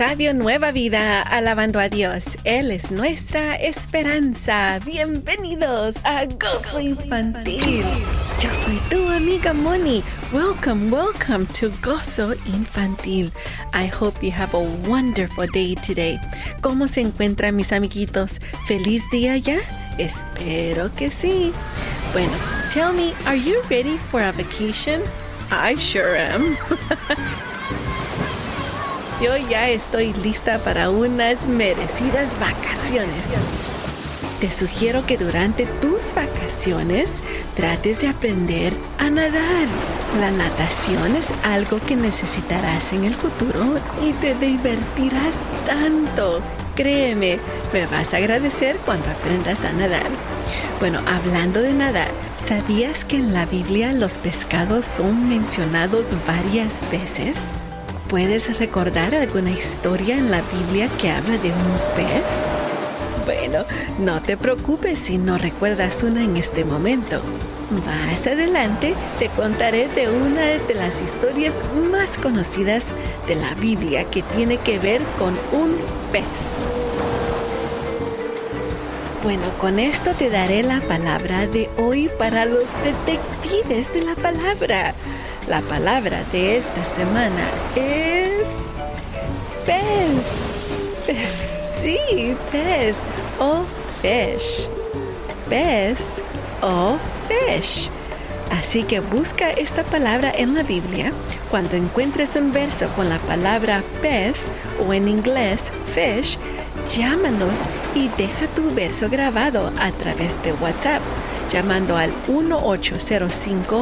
Radio Nueva Vida, alabando a Dios. Él es nuestra esperanza. Bienvenidos a Gozo Infantil. Yo soy tu amiga Moni. Welcome, welcome to Gozo Infantil. I hope you have a wonderful day today. ¿Cómo se encuentran mis amiguitos? ¿Feliz día ya? Espero que sí. Bueno, tell me, are you ready for a vacation? I sure am. Yo ya estoy lista para unas merecidas vacaciones. Te sugiero que durante tus vacaciones trates de aprender a nadar. La natación es algo que necesitarás en el futuro y te divertirás tanto. Créeme, me vas a agradecer cuando aprendas a nadar. Bueno, hablando de nadar, ¿sabías que en la Biblia los pescados son mencionados varias veces? ¿Puedes recordar alguna historia en la Biblia que habla de un pez? Bueno, no te preocupes si no recuerdas una en este momento. Más adelante te contaré de una de las historias más conocidas de la Biblia que tiene que ver con un pez. Bueno, con esto te daré la palabra de hoy para los detectives de la palabra. La palabra de esta semana es pez. Sí, pez o fish. Pez o fish. Así que busca esta palabra en la Biblia. Cuando encuentres un verso con la palabra pez o en inglés fish, llámanos y deja tu verso grabado a través de WhatsApp, llamando al 1805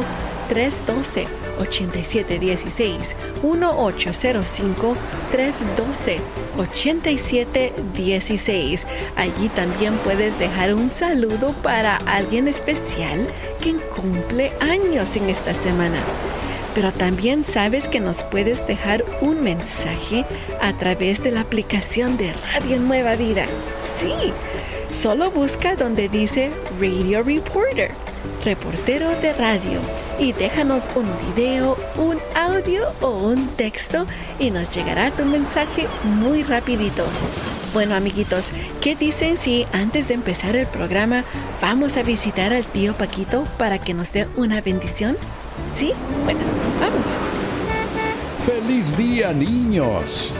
312 8716 1805 312 8716. Allí también puedes dejar un saludo para alguien especial que cumple años en esta semana. Pero también sabes que nos puedes dejar un mensaje a través de la aplicación de Radio Nueva Vida. Sí, solo busca donde dice Radio Reporter, reportero de radio y déjanos un video, un audio o un texto y nos llegará tu mensaje muy rapidito. Bueno amiguitos, ¿qué dicen si antes de empezar el programa vamos a visitar al tío Paquito para que nos dé una bendición? ¿Sí? Bueno, vamos. ¡Feliz día niños!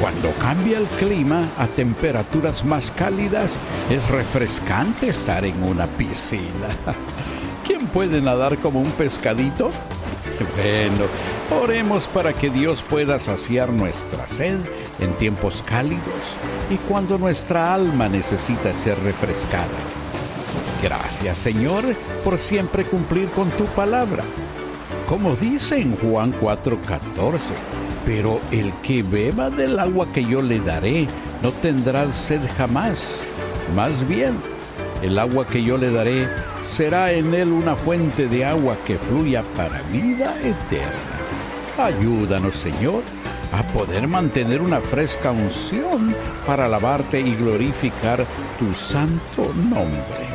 Cuando cambia el clima a temperaturas más cálidas, es refrescante estar en una piscina. ¿Quién puede nadar como un pescadito? Bueno, oremos para que Dios pueda saciar nuestra sed en tiempos cálidos y cuando nuestra alma necesita ser refrescada. Gracias Señor por siempre cumplir con tu palabra. Como dice en Juan 4:14, pero el que beba del agua que yo le daré no tendrá sed jamás. Más bien, el agua que yo le daré será en él una fuente de agua que fluya para vida eterna. Ayúdanos, Señor, a poder mantener una fresca unción para alabarte y glorificar tu santo nombre.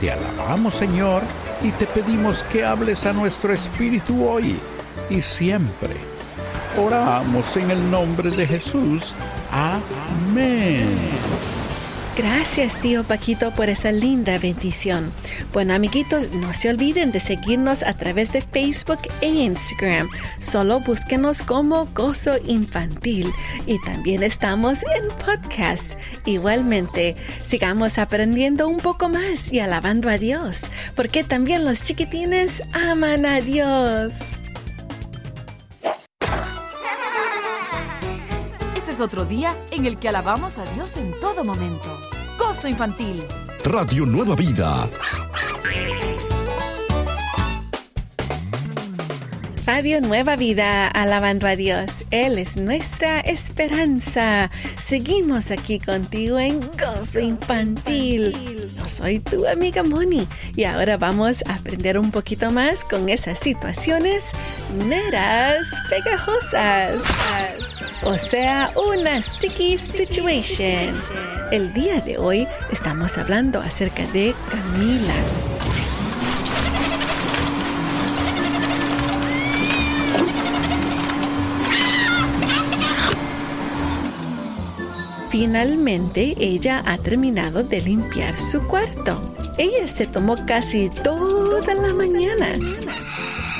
Te alabamos, Señor, y te pedimos que hables a nuestro espíritu hoy y siempre. Oramos en el nombre de Jesús. Amén. Gracias, tío Paquito, por esa linda bendición. Bueno, amiguitos, no se olviden de seguirnos a través de Facebook e Instagram. Solo búsquenos como Gozo Infantil. Y también estamos en podcast. Igualmente, sigamos aprendiendo un poco más y alabando a Dios, porque también los chiquitines aman a Dios. Otro día en el que alabamos a Dios en todo momento. Gozo infantil. Radio Nueva Vida. Radio Nueva Vida, alabando a Dios. Él es nuestra esperanza. Seguimos aquí contigo en Gozo Infantil. Soy tu amiga Moni y ahora vamos a aprender un poquito más con esas situaciones meras pegajosas. O sea, una sticky situation. El día de hoy estamos hablando acerca de Camila. Finalmente ella ha terminado de limpiar su cuarto. Ella se tomó casi toda la mañana.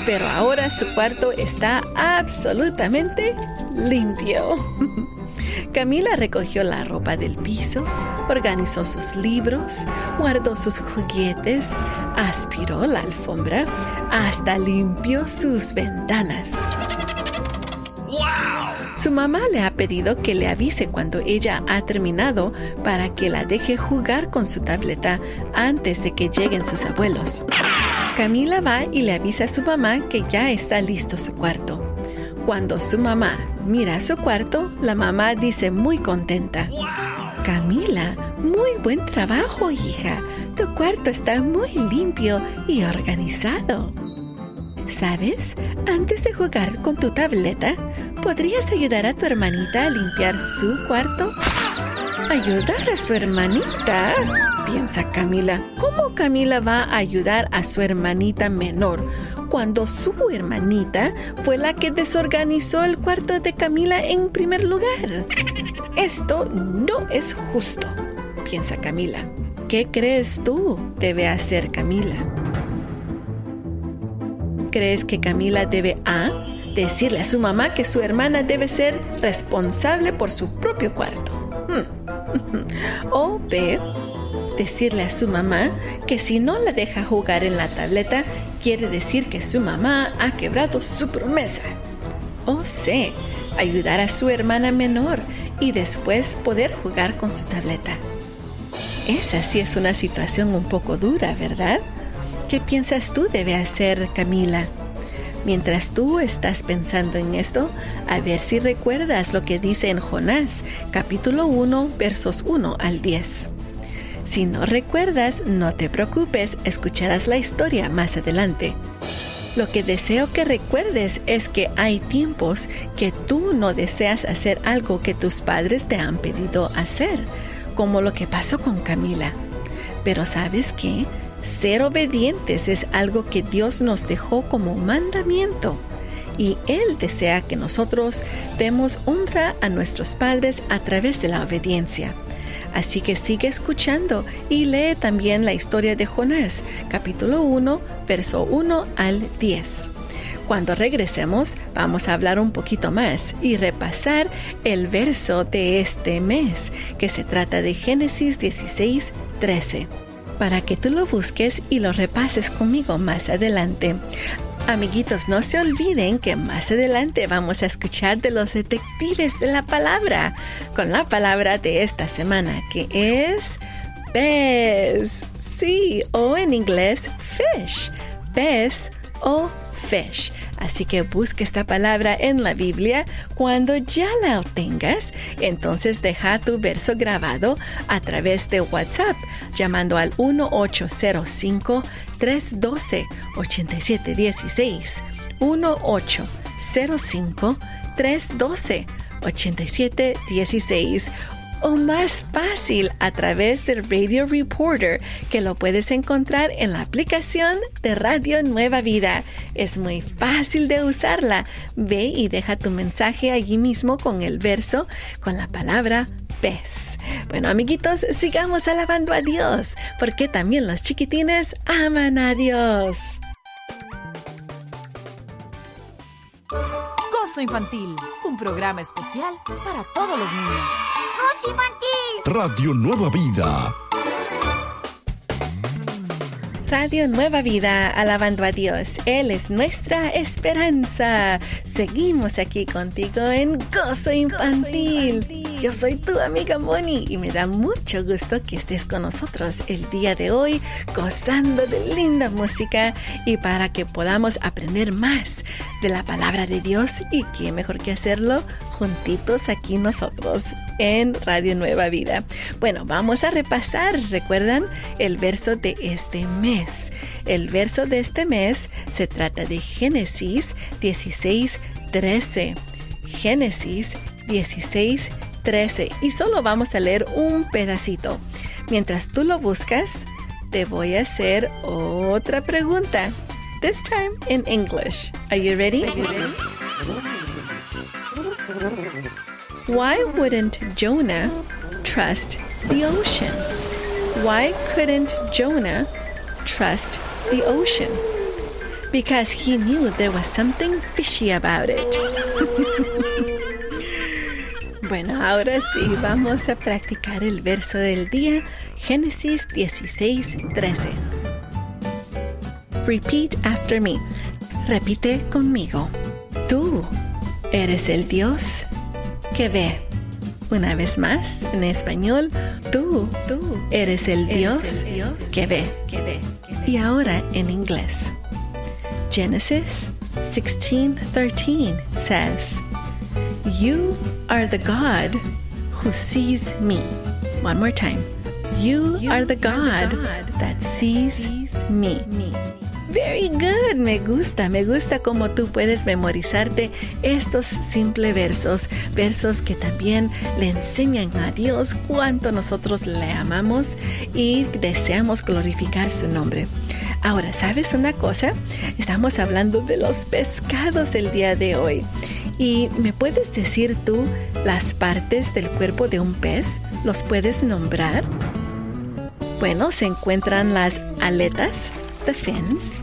Pero ahora su cuarto está absolutamente limpio. Camila recogió la ropa del piso, organizó sus libros, guardó sus juguetes, aspiró la alfombra, hasta limpió sus ventanas. Su mamá le ha pedido que le avise cuando ella ha terminado para que la deje jugar con su tableta antes de que lleguen sus abuelos. Camila va y le avisa a su mamá que ya está listo su cuarto. Cuando su mamá mira su cuarto, la mamá dice muy contenta. Camila, muy buen trabajo, hija. Tu cuarto está muy limpio y organizado. ¿Sabes? Antes de jugar con tu tableta, ¿podrías ayudar a tu hermanita a limpiar su cuarto? ¿Ayudar a su hermanita? Piensa Camila. ¿Cómo Camila va a ayudar a su hermanita menor cuando su hermanita fue la que desorganizó el cuarto de Camila en primer lugar? Esto no es justo, piensa Camila. ¿Qué crees tú debe hacer Camila? ¿Crees que Camila debe A. Decirle a su mamá que su hermana debe ser responsable por su propio cuarto. Hmm. o B. Decirle a su mamá que si no la deja jugar en la tableta, quiere decir que su mamá ha quebrado su promesa. O C. Ayudar a su hermana menor y después poder jugar con su tableta. Esa sí es una situación un poco dura, ¿verdad? ¿Qué piensas tú debe hacer Camila? Mientras tú estás pensando en esto, a ver si recuerdas lo que dice en Jonás, capítulo 1, versos 1 al 10. Si no recuerdas, no te preocupes, escucharás la historia más adelante. Lo que deseo que recuerdes es que hay tiempos que tú no deseas hacer algo que tus padres te han pedido hacer, como lo que pasó con Camila. Pero sabes qué? Ser obedientes es algo que Dios nos dejó como mandamiento y Él desea que nosotros demos honra a nuestros padres a través de la obediencia. Así que sigue escuchando y lee también la historia de Jonás, capítulo 1, verso 1 al 10. Cuando regresemos vamos a hablar un poquito más y repasar el verso de este mes, que se trata de Génesis 16, 13 para que tú lo busques y lo repases conmigo más adelante. Amiguitos, no se olviden que más adelante vamos a escuchar de los detectives de la palabra con la palabra de esta semana que es pez. Sí, o en inglés fish. Pez o fish. Así que busca esta palabra en la Biblia. Cuando ya la obtengas, entonces deja tu verso grabado a través de WhatsApp llamando al 1805-312-8716. 1805-312-8716 o más fácil a través del Radio Reporter que lo puedes encontrar en la aplicación de Radio Nueva Vida. Es muy fácil de usarla. Ve y deja tu mensaje allí mismo con el verso con la palabra pez. Bueno, amiguitos, sigamos alabando a Dios, porque también los chiquitines aman a Dios. Gozo Infantil, un programa especial para todos los niños. Infantil. Radio Nueva Vida. Radio Nueva Vida, alabando a Dios. Él es nuestra esperanza. Seguimos aquí contigo en Gozo Infantil. Yo soy tu amiga Moni y me da mucho gusto que estés con nosotros el día de hoy gozando de linda música y para que podamos aprender más de la palabra de Dios y qué mejor que hacerlo juntitos aquí nosotros en Radio Nueva Vida. Bueno, vamos a repasar, recuerdan el verso de este mes. El verso de este mes se trata de Génesis 16, 13. Génesis 16, 13 y solo vamos a leer un pedacito. Mientras tú lo buscas, te voy a hacer otra pregunta. This time in English. Are you ready? Why wouldn't Jonah trust the ocean? Why couldn't Jonah trust the ocean? Because he knew there was something fishy about it. Bueno, ahora sí, vamos a practicar el verso del día, Génesis 16, 13. Repeat after me. Repite conmigo. Tú eres el Dios que ve. Una vez más, en español, tú, tú eres el Dios, que, ve. que ve. Y ahora en inglés. Genesis 16:13 says, You are the God who sees me. One more time. You, you are, the God, the God that sees, sees me. me. Very good, me gusta, me gusta cómo tú puedes memorizarte estos simples versos, versos que también le enseñan a Dios cuánto nosotros le amamos y deseamos glorificar su nombre. Ahora, ¿sabes una cosa? Estamos hablando de los pescados el día de hoy. ¿Y me puedes decir tú las partes del cuerpo de un pez? ¿Los puedes nombrar? Bueno, se encuentran las aletas, the fins,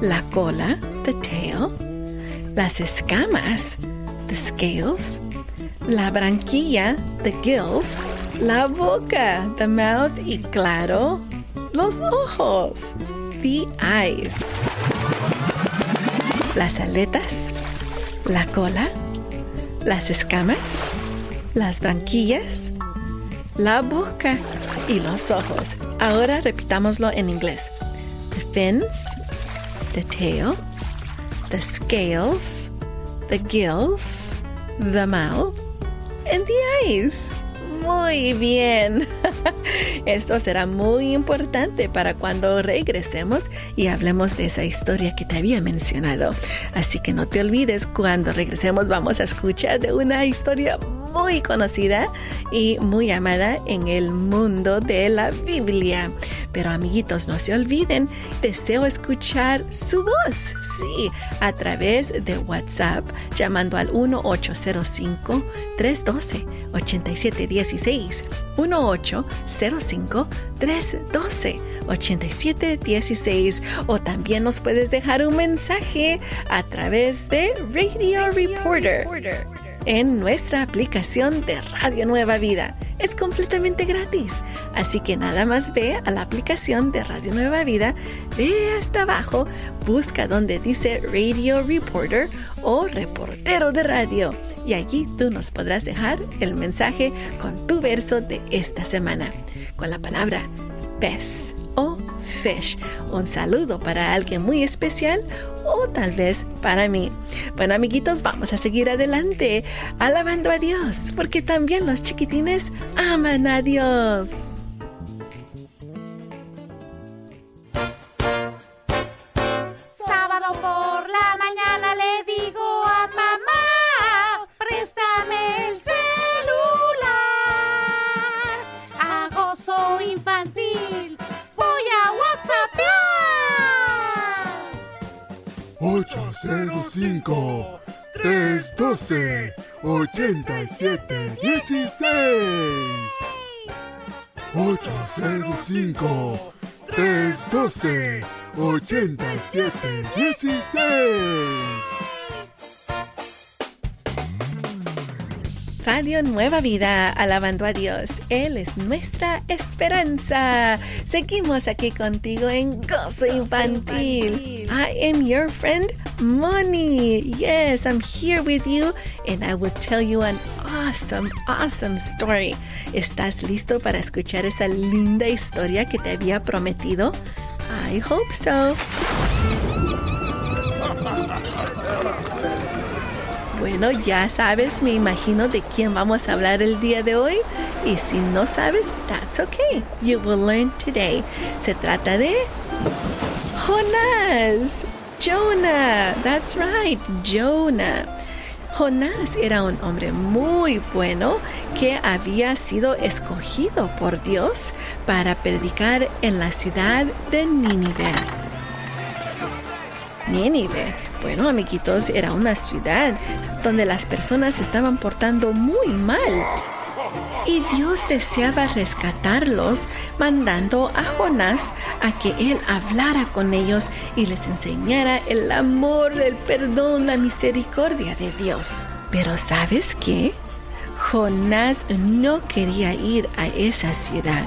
la cola, the tail, las escamas, the scales, la branquilla, the gills, la boca, the mouth y claro, los ojos, the eyes. Las aletas, la cola, las escamas, las branquillas, la boca y los ojos. Ahora repitámoslo en inglés. The fins, the tail, the scales, the gills, the mouth, and the eyes. Muy bien. Esto será muy importante para cuando regresemos y hablemos de esa historia que te había mencionado. Así que no te olvides, cuando regresemos vamos a escuchar de una historia muy conocida y muy amada en el mundo de la Biblia. Pero amiguitos, no se olviden, deseo escuchar su voz, sí, a través de WhatsApp, llamando al 1805-312-8716. 1805-312-8716. O también nos puedes dejar un mensaje a través de Radio Reporter en nuestra aplicación de Radio Nueva Vida. Es completamente gratis. Así que nada más ve a la aplicación de Radio Nueva Vida, ve hasta abajo, busca donde dice Radio Reporter o reportero de radio. Y allí tú nos podrás dejar el mensaje con tu verso de esta semana, con la palabra pez o Un saludo para alguien muy especial o tal vez para mí. Bueno, amiguitos, vamos a seguir adelante, alabando a Dios, porque también los chiquitines aman a Dios. Radio Nueva Vida, alabando a Dios. Él es nuestra esperanza. Seguimos aquí contigo en Gozo Infantil. I am your friend, Moni. Yes, I'm here with you and I will tell you an awesome, awesome story. ¿Estás listo para escuchar esa linda historia que te había prometido? I hope so. Bueno, ya sabes, me imagino de quién vamos a hablar el día de hoy. Y si no sabes, that's okay. You will learn today. Se trata de Jonás. Jonah. That's right, Jonah. Jonás era un hombre muy bueno que había sido escogido por Dios para predicar en la ciudad de Nínive. Nínive bueno, amiguitos, era una ciudad donde las personas estaban portando muy mal. Y Dios deseaba rescatarlos, mandando a Jonás a que él hablara con ellos y les enseñara el amor, el perdón, la misericordia de Dios. Pero ¿sabes qué? Jonás no quería ir a esa ciudad.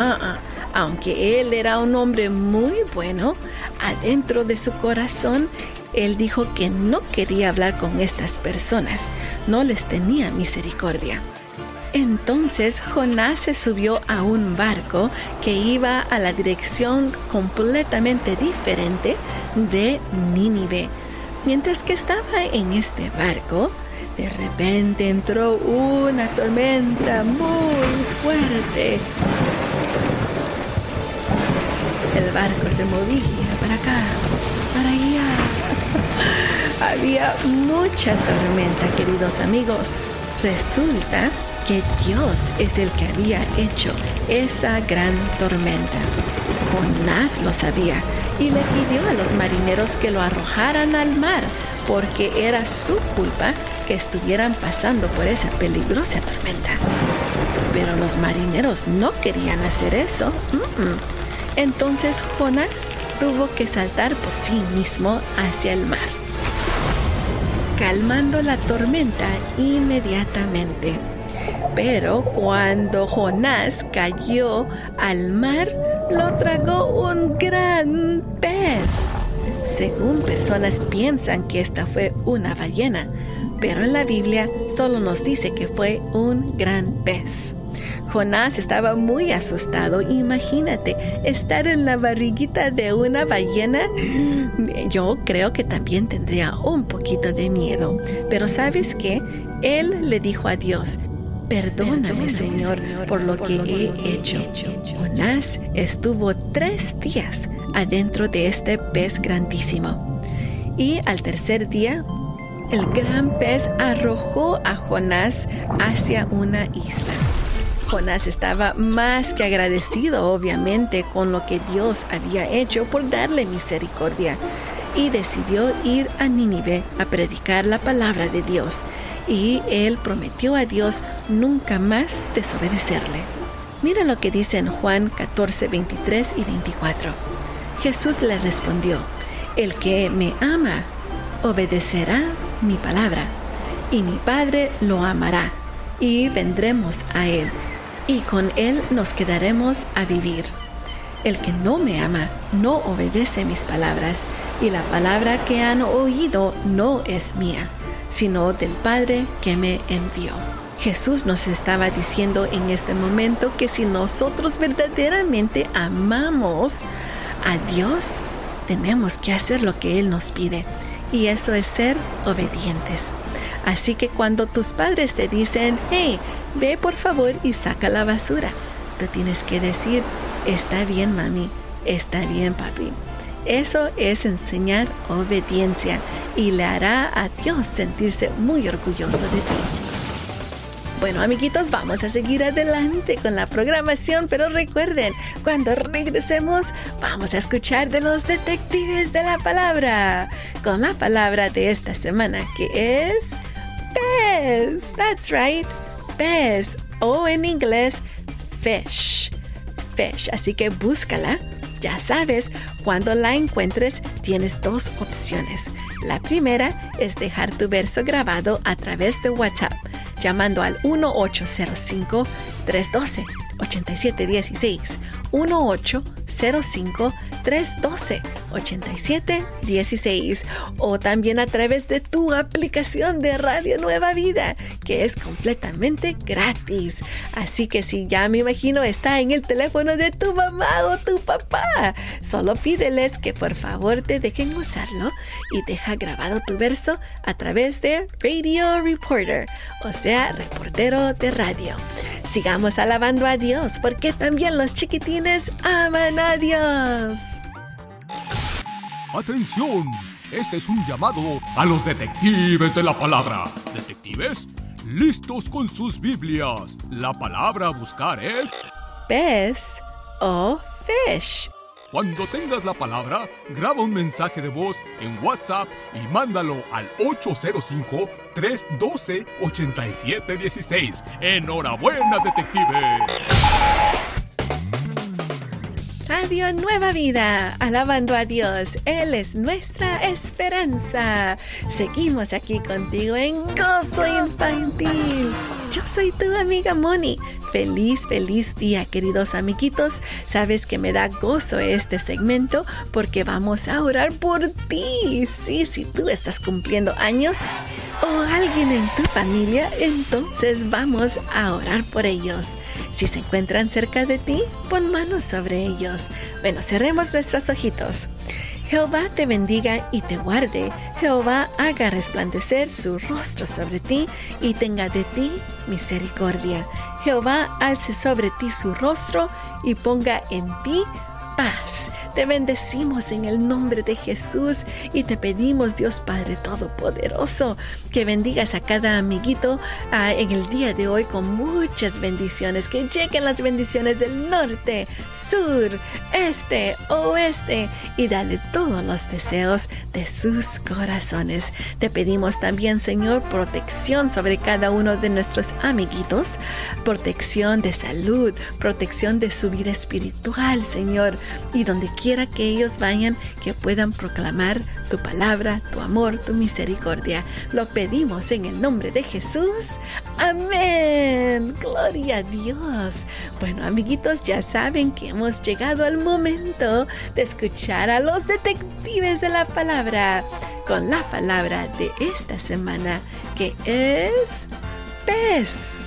Ah, ah. Aunque él era un hombre muy bueno, adentro de su corazón él dijo que no quería hablar con estas personas, no les tenía misericordia. Entonces Jonás se subió a un barco que iba a la dirección completamente diferente de Nínive. Mientras que estaba en este barco, de repente entró una tormenta muy fuerte. El barco se movía para acá, para allá había mucha tormenta, queridos amigos. Resulta que Dios es el que había hecho esa gran tormenta. Jonás lo sabía y le pidió a los marineros que lo arrojaran al mar porque era su culpa que estuvieran pasando por esa peligrosa tormenta. Pero los marineros no querían hacer eso. Entonces Jonás tuvo que saltar por sí mismo hacia el mar, calmando la tormenta inmediatamente. Pero cuando Jonás cayó al mar, lo tragó un gran pez. Según personas piensan que esta fue una ballena, pero en la Biblia solo nos dice que fue un gran pez. Jonás estaba muy asustado. Imagínate, estar en la barriguita de una ballena. Yo creo que también tendría un poquito de miedo. Pero ¿sabes qué? Él le dijo a Dios, Perdóname, Señor, por lo que he hecho. Jonás estuvo tres días adentro de este pez grandísimo. Y al tercer día, el gran pez arrojó a Jonás hacia una isla. Jonás estaba más que agradecido, obviamente, con lo que Dios había hecho por darle misericordia y decidió ir a Nínive a predicar la palabra de Dios. Y él prometió a Dios nunca más desobedecerle. Mira lo que dice en Juan 14, 23 y 24. Jesús le respondió, El que me ama obedecerá mi palabra, y mi Padre lo amará, y vendremos a él y con Él nos quedaremos a vivir. El que no me ama no obedece mis palabras, y la palabra que han oído no es mía, sino del Padre que me envió. Jesús nos estaba diciendo en este momento que si nosotros verdaderamente amamos a Dios, tenemos que hacer lo que Él nos pide, y eso es ser obedientes. Así que cuando tus padres te dicen, hey, ve por favor y saca la basura, tú tienes que decir, está bien mami, está bien papi. Eso es enseñar obediencia y le hará a Dios sentirse muy orgulloso de ti. Bueno, amiguitos, vamos a seguir adelante con la programación, pero recuerden, cuando regresemos, vamos a escuchar de los detectives de la palabra, con la palabra de esta semana, que es That's right, pez. O en inglés, fish. Fish. Así que búscala. Ya sabes, cuando la encuentres tienes dos opciones. La primera es dejar tu verso grabado a través de WhatsApp llamando al 1805 312 8716 1805 312 8716 o también a través de tu aplicación de Radio Nueva Vida que es completamente gratis. Así que si ya me imagino está en el teléfono de tu mamá o tu papá, solo pídeles que por favor te dejen usarlo y deja grabado tu verso a través de Radio Reporter, o sea, reportero de radio. Sigamos alabando a Dios porque también los chiquitines aman a Dios. ¡Atención! Este es un llamado a los detectives de la palabra. ¿Detectives? Listos con sus Biblias. La palabra a buscar es... Pez o fish. Cuando tengas la palabra, graba un mensaje de voz en WhatsApp y mándalo al 805-312-8716. ¡Enhorabuena, detective! Radio Nueva Vida, alabando a Dios, Él es nuestra esperanza. Seguimos aquí contigo en Gozo Infantil. Yo soy tu amiga Moni. Feliz, feliz día, queridos amiguitos. Sabes que me da gozo este segmento porque vamos a orar por ti. Sí, si tú estás cumpliendo años o alguien en tu familia, entonces vamos a orar por ellos. Si se encuentran cerca de ti, pon manos sobre ellos. Bueno, cerremos nuestros ojitos. Jehová te bendiga y te guarde. Jehová haga resplandecer su rostro sobre ti y tenga de ti misericordia. Jehová alce sobre ti su rostro y ponga en ti paz. Te bendecimos en el nombre de Jesús y te pedimos, Dios Padre Todopoderoso, que bendigas a cada amiguito ah, en el día de hoy con muchas bendiciones, que lleguen las bendiciones del norte, sur, este, oeste y dale todos los deseos de sus corazones. Te pedimos también, Señor, protección sobre cada uno de nuestros amiguitos, protección de salud, protección de su vida espiritual, Señor, y donde quiera que ellos vayan, que puedan proclamar tu palabra, tu amor, tu misericordia. Lo pedimos en el nombre de Jesús. Amén. Gloria a Dios. Bueno, amiguitos, ya saben que hemos llegado al momento de escuchar a los detectives de la palabra con la palabra de esta semana que es pez.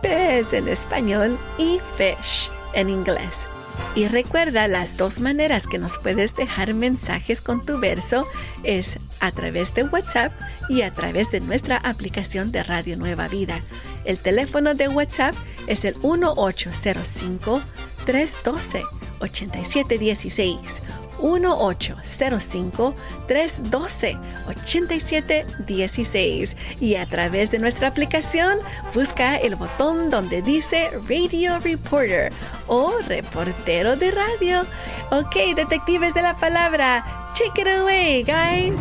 Pez en español y fish en inglés. Y recuerda, las dos maneras que nos puedes dejar mensajes con tu verso es a través de WhatsApp y a través de nuestra aplicación de Radio Nueva Vida. El teléfono de WhatsApp es el 1805 312 8716 1805-312-8716 y a través de nuestra aplicación busca el botón donde dice Radio Reporter o reportero de radio. Ok, detectives de la palabra, check it away, guys.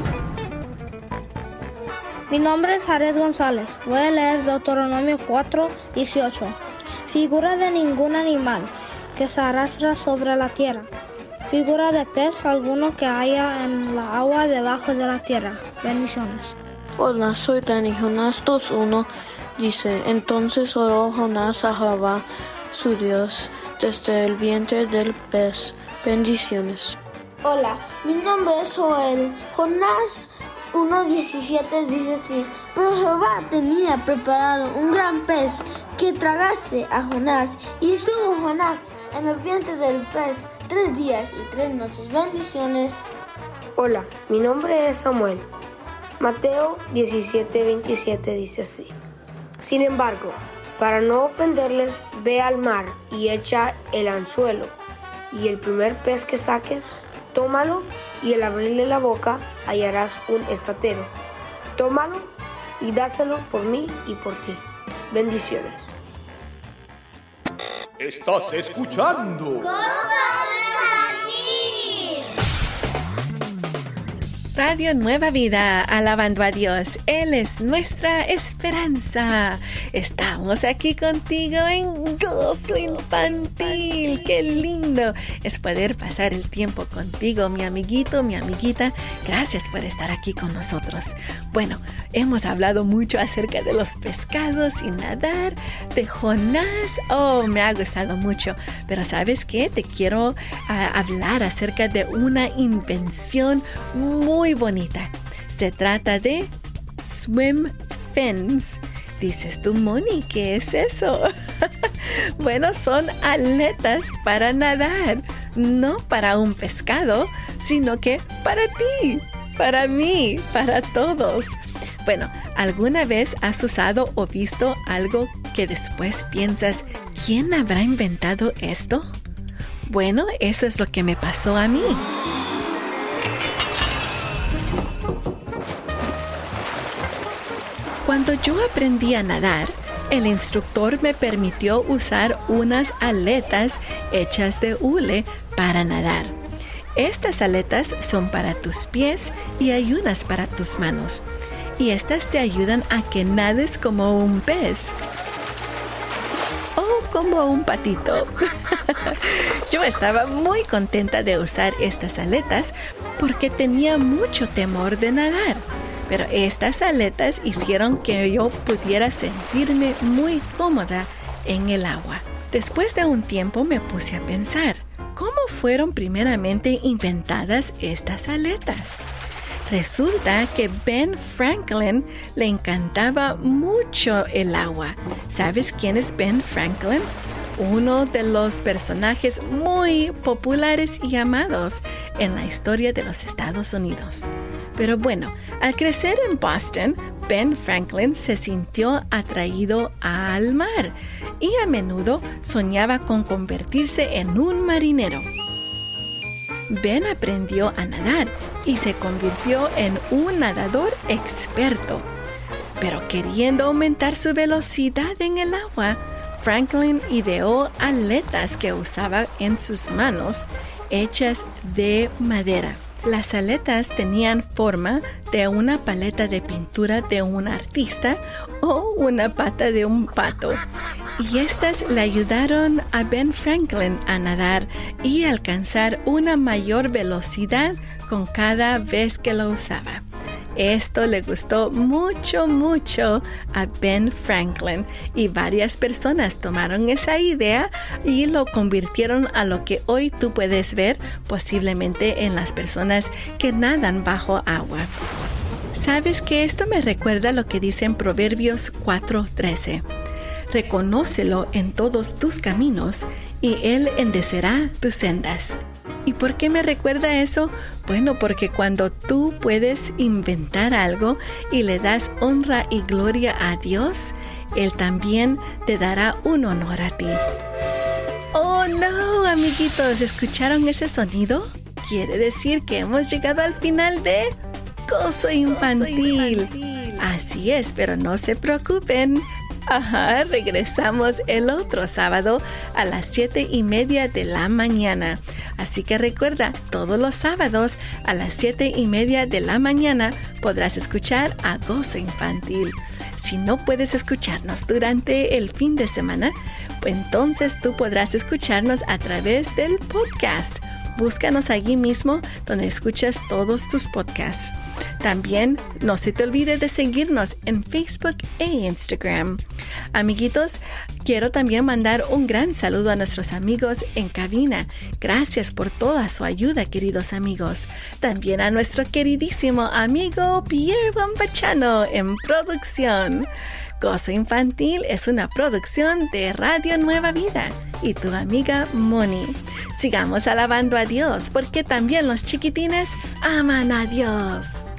Mi nombre es Jared González. Voy a leer Deuteronomio 4, 18. Figura de ningún animal que se arrastra sobre la tierra figura de pez alguno que haya en la agua debajo de la tierra. Bendiciones. Hola, soy Dani. Jonás 2.1 dice, entonces oró Jonás a Jehová, su Dios, desde el vientre del pez. Bendiciones. Hola, mi nombre es Joel. Jonás 1.17 dice así, pero Jehová tenía preparado un gran pez que tragase a Jonás, y estuvo Jonás en el vientre del pez tres días y tres noches. Bendiciones. Hola, mi nombre es Samuel. Mateo 17, 27 dice así. Sin embargo, para no ofenderles, ve al mar y echa el anzuelo, y el primer pez que saques, tómalo, y al abrirle la boca hallarás un estatero. Tómalo y dáselo por mí y por ti. Bendiciones. Estás escuchando. Radio Nueva Vida, alabando a Dios. Él es nuestra esperanza. Estamos aquí contigo en Gozo Infantil. Qué lindo es poder pasar el tiempo contigo, mi amiguito, mi amiguita. Gracias por estar aquí con nosotros. Bueno, hemos hablado mucho acerca de los pescados y nadar, de Jonás. Oh, me ha gustado mucho. Pero ¿sabes qué? Te quiero ah, hablar acerca de una invención muy bonita. Se trata de swim fins. Dices tú, Moni, ¿qué es eso? bueno, son aletas para nadar, no para un pescado, sino que para ti, para mí, para todos. Bueno, ¿alguna vez has usado o visto algo que después piensas, ¿quién habrá inventado esto? Bueno, eso es lo que me pasó a mí. Cuando yo aprendí a nadar, el instructor me permitió usar unas aletas hechas de hule para nadar. Estas aletas son para tus pies y hay unas para tus manos. Y estas te ayudan a que nades como un pez o como un patito. yo estaba muy contenta de usar estas aletas porque tenía mucho temor de nadar pero estas aletas hicieron que yo pudiera sentirme muy cómoda en el agua. Después de un tiempo me puse a pensar, ¿cómo fueron primeramente inventadas estas aletas? Resulta que Ben Franklin le encantaba mucho el agua. ¿Sabes quién es Ben Franklin? Uno de los personajes muy populares y amados en la historia de los Estados Unidos. Pero bueno, al crecer en Boston, Ben Franklin se sintió atraído al mar y a menudo soñaba con convertirse en un marinero. Ben aprendió a nadar y se convirtió en un nadador experto. Pero queriendo aumentar su velocidad en el agua, Franklin ideó aletas que usaba en sus manos hechas de madera. Las aletas tenían forma de una paleta de pintura de un artista o una pata de un pato. Y estas le ayudaron a Ben Franklin a nadar y alcanzar una mayor velocidad con cada vez que lo usaba. Esto le gustó mucho, mucho a Ben Franklin y varias personas tomaron esa idea y lo convirtieron a lo que hoy tú puedes ver posiblemente en las personas que nadan bajo agua. ¿Sabes que esto me recuerda lo que dice en Proverbios 4:13? Reconócelo en todos tus caminos y Él endecerá tus sendas. ¿Y por qué me recuerda eso? Bueno, porque cuando tú puedes inventar algo y le das honra y gloria a Dios, Él también te dará un honor a ti. Oh no, amiguitos, ¿escucharon ese sonido? Quiere decir que hemos llegado al final de Gozo Infantil. Así es, pero no se preocupen. Ajá, regresamos el otro sábado a las siete y media de la mañana. Así que recuerda, todos los sábados a las siete y media de la mañana podrás escuchar a Gozo Infantil. Si no puedes escucharnos durante el fin de semana, pues entonces tú podrás escucharnos a través del podcast Búscanos allí mismo donde escuchas todos tus podcasts. También no se te olvide de seguirnos en Facebook e Instagram. Amiguitos, quiero también mandar un gran saludo a nuestros amigos en cabina. Gracias por toda su ayuda, queridos amigos. También a nuestro queridísimo amigo Pierre Bombachano en producción. Gozo Infantil es una producción de Radio Nueva Vida y tu amiga Moni. Sigamos alabando a Dios porque también los chiquitines aman a Dios.